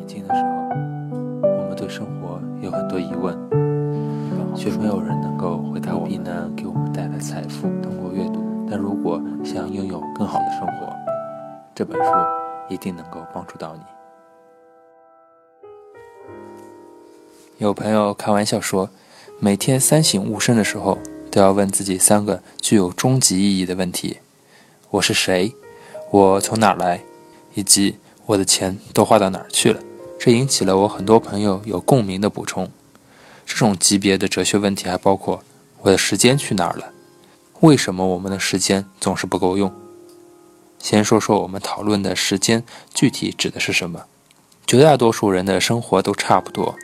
年轻的时候，我们对生活有很多疑问，却没有人能够回答必能给我们带来财富。通过阅读，但如果想拥有更好的生活，这本书一定能够帮助到你。有朋友开玩笑说，每天三省吾身的时候，都要问自己三个具有终极意义的问题：我是谁？我从哪来？以及我的钱都花到哪儿去了？这引起了我很多朋友有共鸣的补充。这种级别的哲学问题还包括：我的时间去哪儿了？为什么我们的时间总是不够用？先说说我们讨论的时间具体指的是什么？绝大多数人的生活都差不多，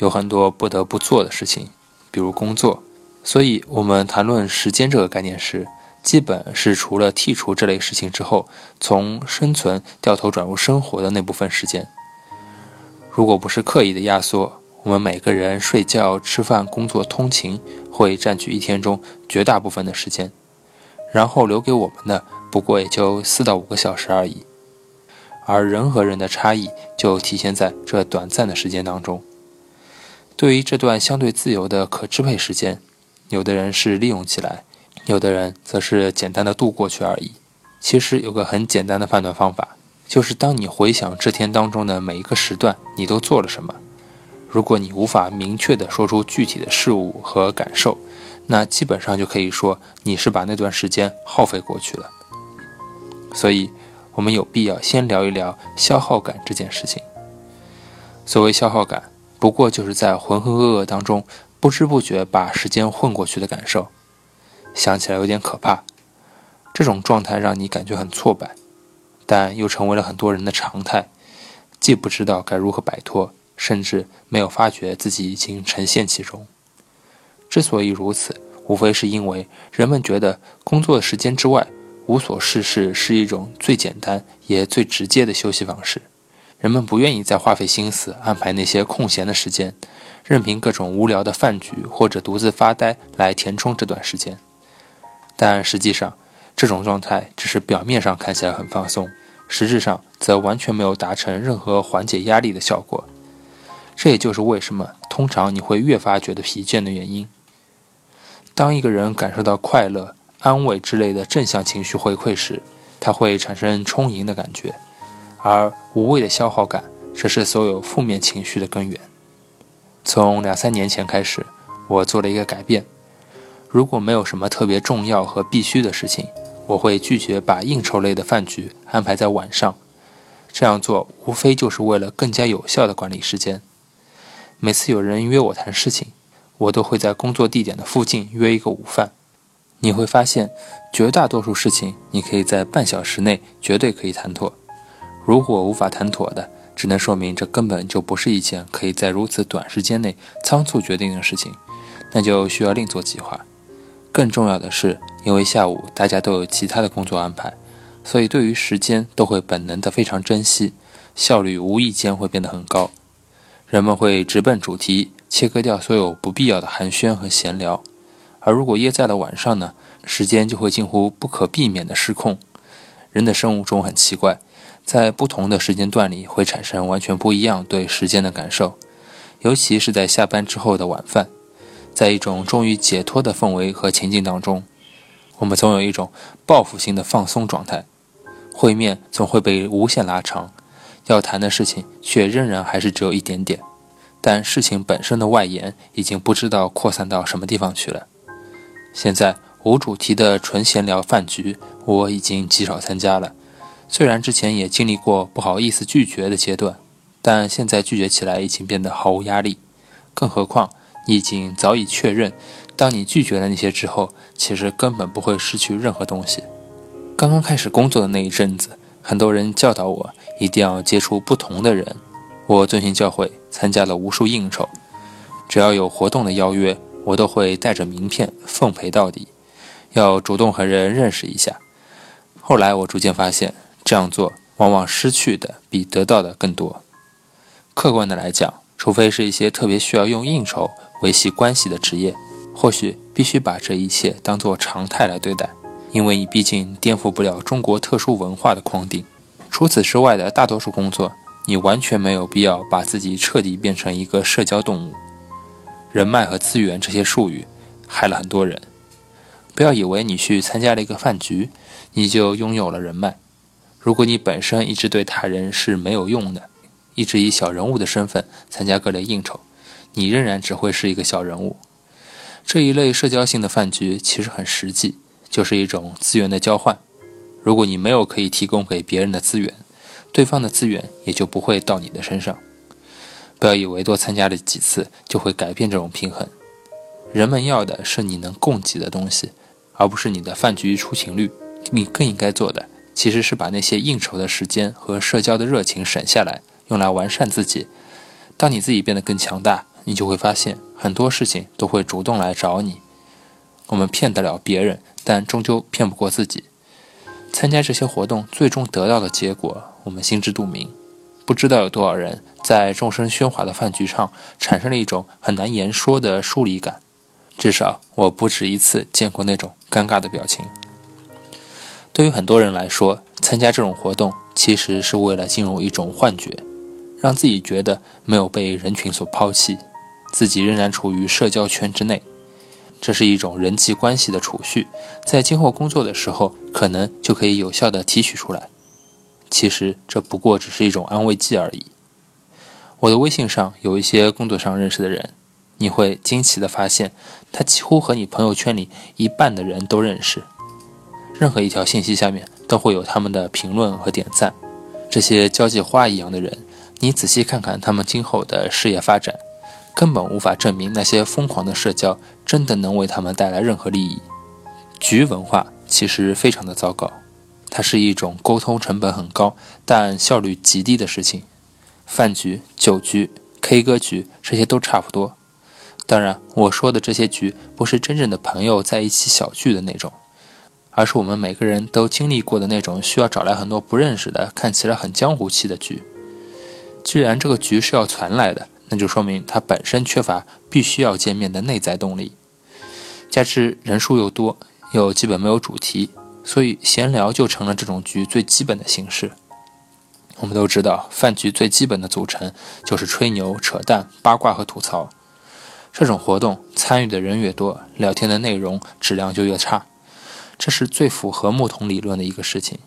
有很多不得不做的事情，比如工作。所以，我们谈论时间这个概念时，基本是除了剔除这类事情之后，从生存掉头转入生活的那部分时间。如果不是刻意的压缩，我们每个人睡觉、吃饭、工作、通勤会占据一天中绝大部分的时间，然后留给我们的不过也就四到五个小时而已。而人和人的差异就体现在这短暂的时间当中。对于这段相对自由的可支配时间，有的人是利用起来。有的人则是简单的度过去而已。其实有个很简单的判断方法，就是当你回想这天当中的每一个时段，你都做了什么。如果你无法明确地说出具体的事物和感受，那基本上就可以说你是把那段时间耗费过去了。所以，我们有必要先聊一聊消耗感这件事情。所谓消耗感，不过就是在浑浑噩噩当中不知不觉把时间混过去的感受。想起来有点可怕，这种状态让你感觉很挫败，但又成为了很多人的常态，既不知道该如何摆脱，甚至没有发觉自己已经沉陷其中。之所以如此，无非是因为人们觉得工作时间之外无所事事是一种最简单也最直接的休息方式，人们不愿意再花费心思安排那些空闲的时间，任凭各种无聊的饭局或者独自发呆来填充这段时间。但实际上，这种状态只是表面上看起来很放松，实质上则完全没有达成任何缓解压力的效果。这也就是为什么通常你会越发觉得疲倦的原因。当一个人感受到快乐、安慰之类的正向情绪回馈时，他会产生充盈的感觉，而无谓的消耗感，这是所有负面情绪的根源。从两三年前开始，我做了一个改变。如果没有什么特别重要和必须的事情，我会拒绝把应酬类的饭局安排在晚上。这样做无非就是为了更加有效的管理时间。每次有人约我谈事情，我都会在工作地点的附近约一个午饭。你会发现，绝大多数事情你可以在半小时内绝对可以谈妥。如果无法谈妥的，只能说明这根本就不是一件可以在如此短时间内仓促决定的事情，那就需要另做计划。更重要的是，因为下午大家都有其他的工作安排，所以对于时间都会本能的非常珍惜，效率无意间会变得很高。人们会直奔主题，切割掉所有不必要的寒暄和闲聊。而如果约在了晚上呢，时间就会近乎不可避免的失控。人的生物钟很奇怪，在不同的时间段里会产生完全不一样对时间的感受，尤其是在下班之后的晚饭。在一种终于解脱的氛围和情境当中，我们总有一种报复性的放松状态。会面总会被无限拉长，要谈的事情却仍然还是只有一点点，但事情本身的外延已经不知道扩散到什么地方去了。现在无主题的纯闲聊饭局，我已经极少参加了。虽然之前也经历过不好意思拒绝的阶段，但现在拒绝起来已经变得毫无压力。更何况。你已经早已确认，当你拒绝了那些之后，其实根本不会失去任何东西。刚刚开始工作的那一阵子，很多人教导我一定要接触不同的人。我遵循教诲，参加了无数应酬，只要有活动的邀约，我都会带着名片奉陪到底，要主动和人认识一下。后来我逐渐发现，这样做往往失去的比得到的更多。客观的来讲，除非是一些特别需要用应酬。维系关系的职业，或许必须把这一切当作常态来对待，因为你毕竟颠覆不了中国特殊文化的框定。除此之外的大多数工作，你完全没有必要把自己彻底变成一个社交动物。人脉和资源这些术语害了很多人。不要以为你去参加了一个饭局，你就拥有了人脉。如果你本身一直对他人是没有用的，一直以小人物的身份参加各类应酬，你仍然只会是一个小人物。这一类社交性的饭局其实很实际，就是一种资源的交换。如果你没有可以提供给别人的资源，对方的资源也就不会到你的身上。不要以为多参加了几次就会改变这种平衡。人们要的是你能供给的东西，而不是你的饭局出勤率。你更应该做的其实是把那些应酬的时间和社交的热情省下来，用来完善自己。当你自己变得更强大，你就会发现很多事情都会主动来找你。我们骗得了别人，但终究骗不过自己。参加这些活动，最终得到的结果，我们心知肚明。不知道有多少人在众声喧哗的饭局上，产生了一种很难言说的疏离感。至少我不止一次见过那种尴尬的表情。对于很多人来说，参加这种活动其实是为了进入一种幻觉，让自己觉得没有被人群所抛弃，自己仍然处于社交圈之内。这是一种人际关系的储蓄，在今后工作的时候，可能就可以有效的提取出来。其实这不过只是一种安慰剂而已。我的微信上有一些工作上认识的人，你会惊奇的发现，他几乎和你朋友圈里一半的人都认识。任何一条信息下面都会有他们的评论和点赞。这些交际花一样的人，你仔细看看他们今后的事业发展。根本无法证明那些疯狂的社交真的能为他们带来任何利益。局文化其实非常的糟糕，它是一种沟通成本很高但效率极低的事情。饭局、酒局、K 歌局这些都差不多。当然，我说的这些局不是真正的朋友在一起小聚的那种，而是我们每个人都经历过的那种需要找来很多不认识的、看起来很江湖气的局。既然这个局是要传来的。那就说明他本身缺乏必须要见面的内在动力，加之人数又多，又基本没有主题，所以闲聊就成了这种局最基本的形式。我们都知道，饭局最基本的组成就是吹牛、扯淡、八卦和吐槽。这种活动参与的人越多，聊天的内容质量就越差，这是最符合木桶理论的一个事情。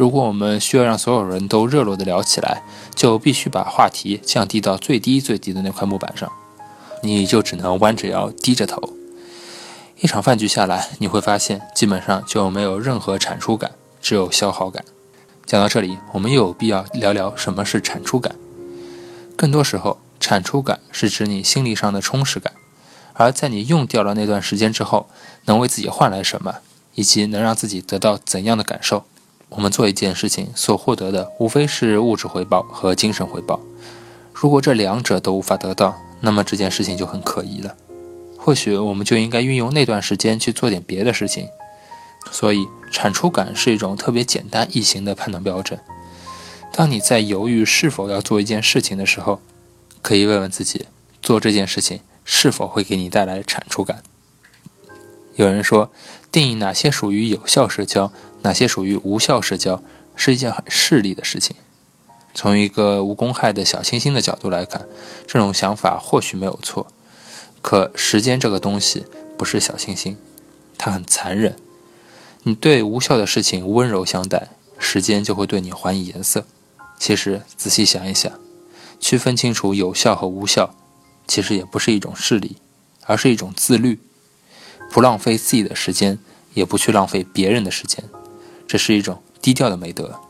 如果我们需要让所有人都热络地聊起来，就必须把话题降低到最低最低的那块木板上，你就只能弯着腰低着头。一场饭局下来，你会发现基本上就没有任何产出感，只有消耗感。讲到这里，我们又有必要聊聊什么是产出感。更多时候，产出感是指你心理上的充实感，而在你用掉了那段时间之后，能为自己换来什么，以及能让自己得到怎样的感受。我们做一件事情所获得的，无非是物质回报和精神回报。如果这两者都无法得到，那么这件事情就很可疑了。或许我们就应该运用那段时间去做点别的事情。所以，产出感是一种特别简单易行的判断标准。当你在犹豫是否要做一件事情的时候，可以问问自己：做这件事情是否会给你带来产出感？有人说，定义哪些属于有效社交？哪些属于无效社交，是一件很势利的事情。从一个无公害的小清新的角度来看，这种想法或许没有错。可时间这个东西不是小清新，它很残忍。你对无效的事情温柔相待，时间就会对你还以颜色。其实仔细想一想，区分清楚有效和无效，其实也不是一种势力，而是一种自律。不浪费自己的时间，也不去浪费别人的时间。这是一种低调的美德。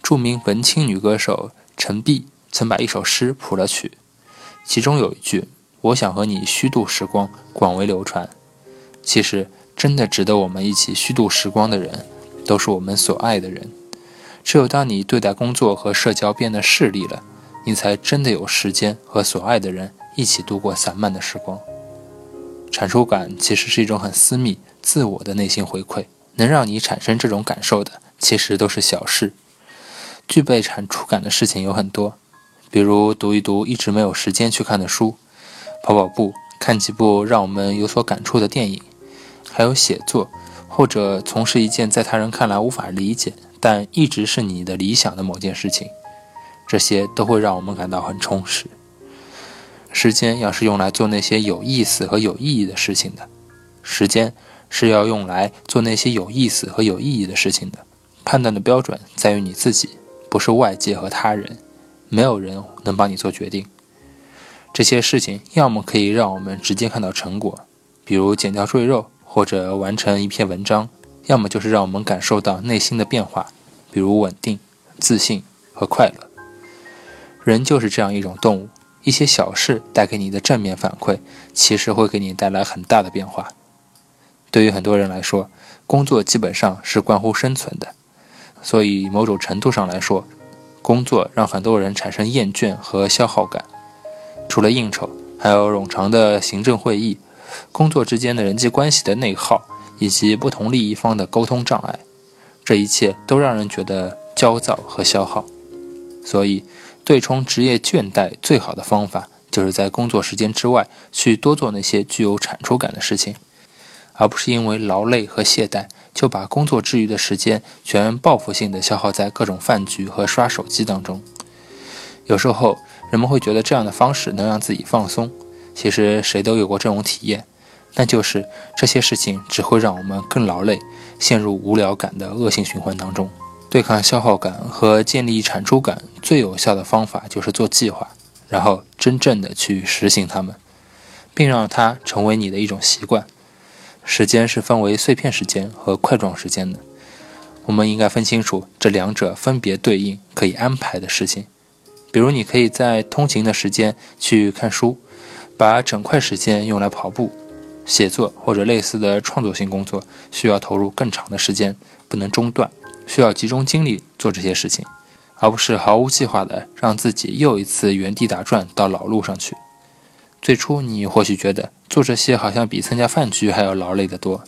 著名文青女歌手陈碧曾把一首诗谱了曲，其中有一句“我想和你虚度时光”广为流传。其实，真的值得我们一起虚度时光的人，都是我们所爱的人。只有当你对待工作和社交变得势利了，你才真的有时间和所爱的人一起度过散漫的时光。产出感其实是一种很私密、自我的内心回馈。能让你产生这种感受的，其实都是小事。具备产出感的事情有很多，比如读一读一直没有时间去看的书，跑跑步，看几部让我们有所感触的电影，还有写作，或者从事一件在他人看来无法理解但一直是你的理想的某件事情。这些都会让我们感到很充实。时间要是用来做那些有意思和有意义的事情的，时间是要用来做那些有意思和有意义的事情的。判断的标准在于你自己，不是外界和他人。没有人能帮你做决定。这些事情要么可以让我们直接看到成果，比如减掉赘肉或者完成一篇文章；要么就是让我们感受到内心的变化，比如稳定、自信和快乐。人就是这样一种动物，一些小事带给你的正面反馈，其实会给你带来很大的变化。对于很多人来说，工作基本上是关乎生存的，所以某种程度上来说。工作让很多人产生厌倦和消耗感，除了应酬，还有冗长的行政会议、工作之间的人际关系的内耗，以及不同利益方的沟通障碍，这一切都让人觉得焦躁和消耗。所以，对冲职业倦怠最好的方法，就是在工作时间之外去多做那些具有产出感的事情，而不是因为劳累和懈怠。就把工作之余的时间全报复性的消耗在各种饭局和刷手机当中。有时候人们会觉得这样的方式能让自己放松，其实谁都有过这种体验，那就是这些事情只会让我们更劳累，陷入无聊感的恶性循环当中。对抗消耗感和建立产出感最有效的方法就是做计划，然后真正的去实行它们，并让它成为你的一种习惯。时间是分为碎片时间和块状时间的，我们应该分清楚这两者分别对应可以安排的事情。比如，你可以在通勤的时间去看书，把整块时间用来跑步、写作或者类似的创作性工作，需要投入更长的时间，不能中断，需要集中精力做这些事情，而不是毫无计划的让自己又一次原地打转到老路上去。最初，你或许觉得做这些好像比参加饭局还要劳累得多，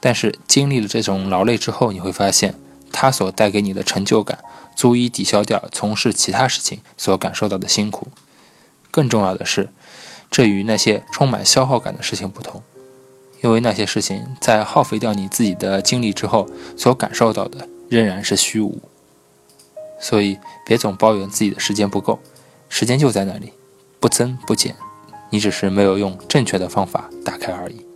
但是经历了这种劳累之后，你会发现它所带给你的成就感足以抵消掉从事其他事情所感受到的辛苦。更重要的是，这与那些充满消耗感的事情不同，因为那些事情在耗费掉你自己的精力之后，所感受到的仍然是虚无。所以，别总抱怨自己的时间不够，时间就在那里，不增不减。你只是没有用正确的方法打开而已。